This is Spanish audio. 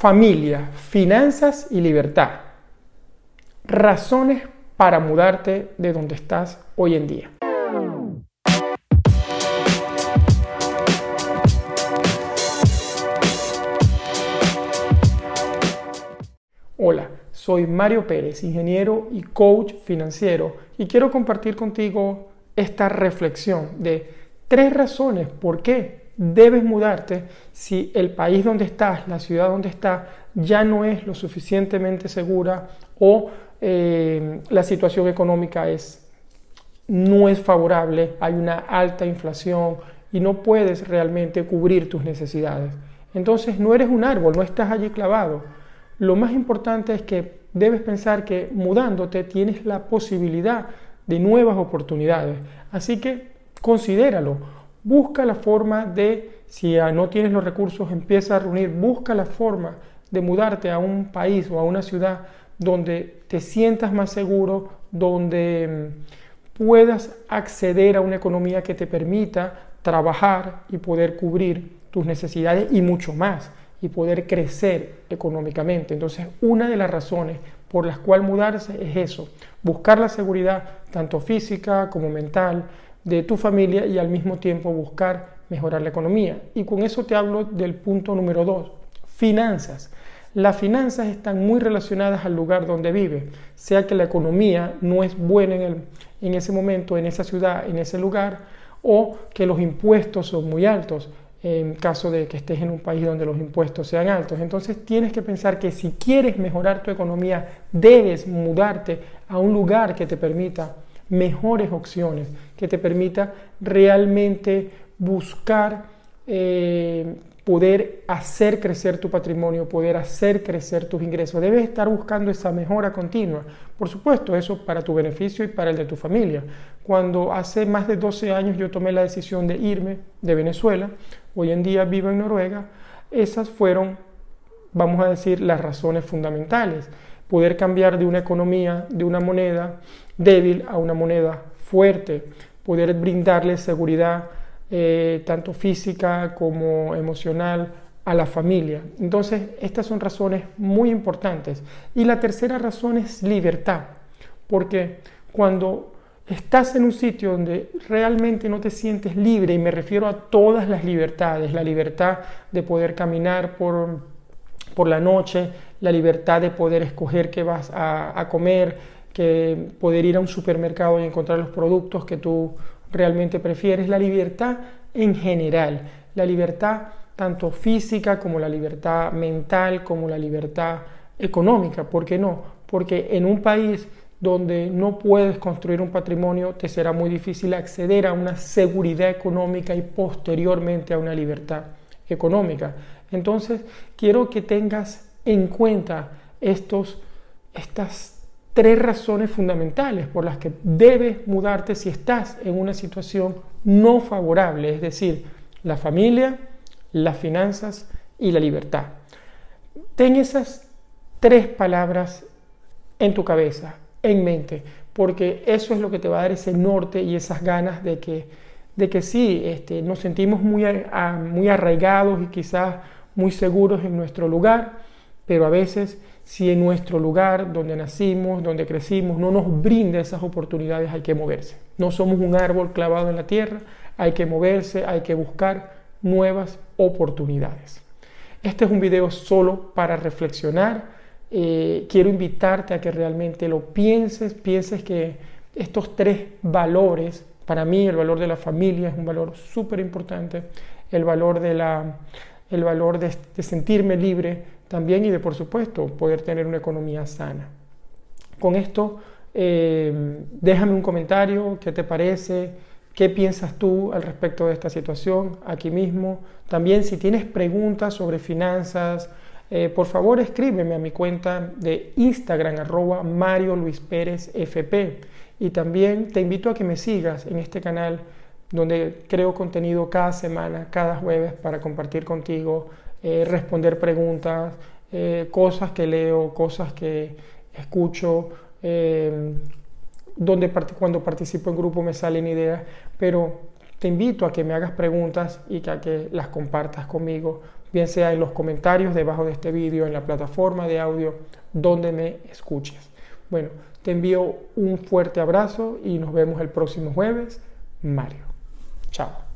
Familia, finanzas y libertad. Razones para mudarte de donde estás hoy en día. Hola, soy Mario Pérez, ingeniero y coach financiero, y quiero compartir contigo esta reflexión de tres razones por qué debes mudarte si el país donde estás, la ciudad donde estás, ya no es lo suficientemente segura o eh, la situación económica es, no es favorable, hay una alta inflación y no puedes realmente cubrir tus necesidades. Entonces no eres un árbol, no estás allí clavado. Lo más importante es que debes pensar que mudándote tienes la posibilidad de nuevas oportunidades. Así que considéralo Busca la forma de, si no tienes los recursos, empieza a reunir, busca la forma de mudarte a un país o a una ciudad donde te sientas más seguro, donde mm, puedas acceder a una economía que te permita trabajar y poder cubrir tus necesidades y mucho más, y poder crecer económicamente. Entonces, una de las razones por las cuales mudarse es eso, buscar la seguridad tanto física como mental, de tu familia y al mismo tiempo buscar mejorar la economía. Y con eso te hablo del punto número dos, finanzas. Las finanzas están muy relacionadas al lugar donde vive, sea que la economía no es buena en, el, en ese momento, en esa ciudad, en ese lugar, o que los impuestos son muy altos, en caso de que estés en un país donde los impuestos sean altos. Entonces tienes que pensar que si quieres mejorar tu economía, debes mudarte a un lugar que te permita mejores opciones, que te permita realmente buscar eh, poder hacer crecer tu patrimonio, poder hacer crecer tus ingresos. Debes estar buscando esa mejora continua. Por supuesto, eso para tu beneficio y para el de tu familia. Cuando hace más de 12 años yo tomé la decisión de irme de Venezuela, hoy en día vivo en Noruega, esas fueron, vamos a decir, las razones fundamentales poder cambiar de una economía, de una moneda débil a una moneda fuerte, poder brindarle seguridad eh, tanto física como emocional a la familia. Entonces, estas son razones muy importantes. Y la tercera razón es libertad, porque cuando estás en un sitio donde realmente no te sientes libre, y me refiero a todas las libertades, la libertad de poder caminar por, por la noche, la libertad de poder escoger qué vas a, comer, que poder ir a un supermercado y encontrar los productos que tú realmente prefieres, la libertad en general, la libertad tanto física como la libertad mental, como la libertad económica, ¿por qué no? Porque en un país donde no puedes construir un patrimonio, te será muy difícil acceder a una seguridad económica y posteriormente a una libertad económica. Entonces, quiero que tengas en cuenta estos, estas tres razones fundamentales por las que debes mudarte si estás en una situación no favorable, es decir, la familia, las finanzas y la libertad. Ten esas tres palabras en tu cabeza, en mente, porque eso es lo que te va a dar ese norte y esas ganas de que, de que sí, este, nos sentimos muy, muy arraigados y quizás muy seguros en nuestro lugar, pero a veces si en nuestro lugar, donde nacimos, donde crecimos, no nos brinda esas oportunidades, hay que moverse. No somos un árbol clavado en la tierra, hay que moverse, hay que buscar nuevas oportunidades. Este es un video solo para reflexionar. Eh, quiero invitarte a que realmente lo pienses, pienses que estos tres valores, para mí el valor de la familia es un valor súper importante, el valor de la, el valor de, sentirme libre también y de, por supuesto, poder tener una economía sana. Con esto, eh, déjame un comentario, qué te parece, qué piensas tú al respecto de esta situación aquí mismo. También si tienes preguntas sobre finanzas, eh, por favor escríbeme a mi cuenta de Instagram arroba Mario Luis Pérez FP. Y también te invito a que me sigas en este canal donde creo contenido cada semana, cada jueves para compartir contigo, eh, responder preguntas, eh, cosas que leo, cosas que escucho, eh, donde cuando participo en grupo me salen ideas, pero te invito a que me hagas preguntas y que a que las compartas conmigo bien sea en los comentarios debajo de este vídeo, en la plataforma de audio donde me escuches. Bueno, te envío un fuerte abrazo y nos vemos el próximo jueves. Mario. Ciao.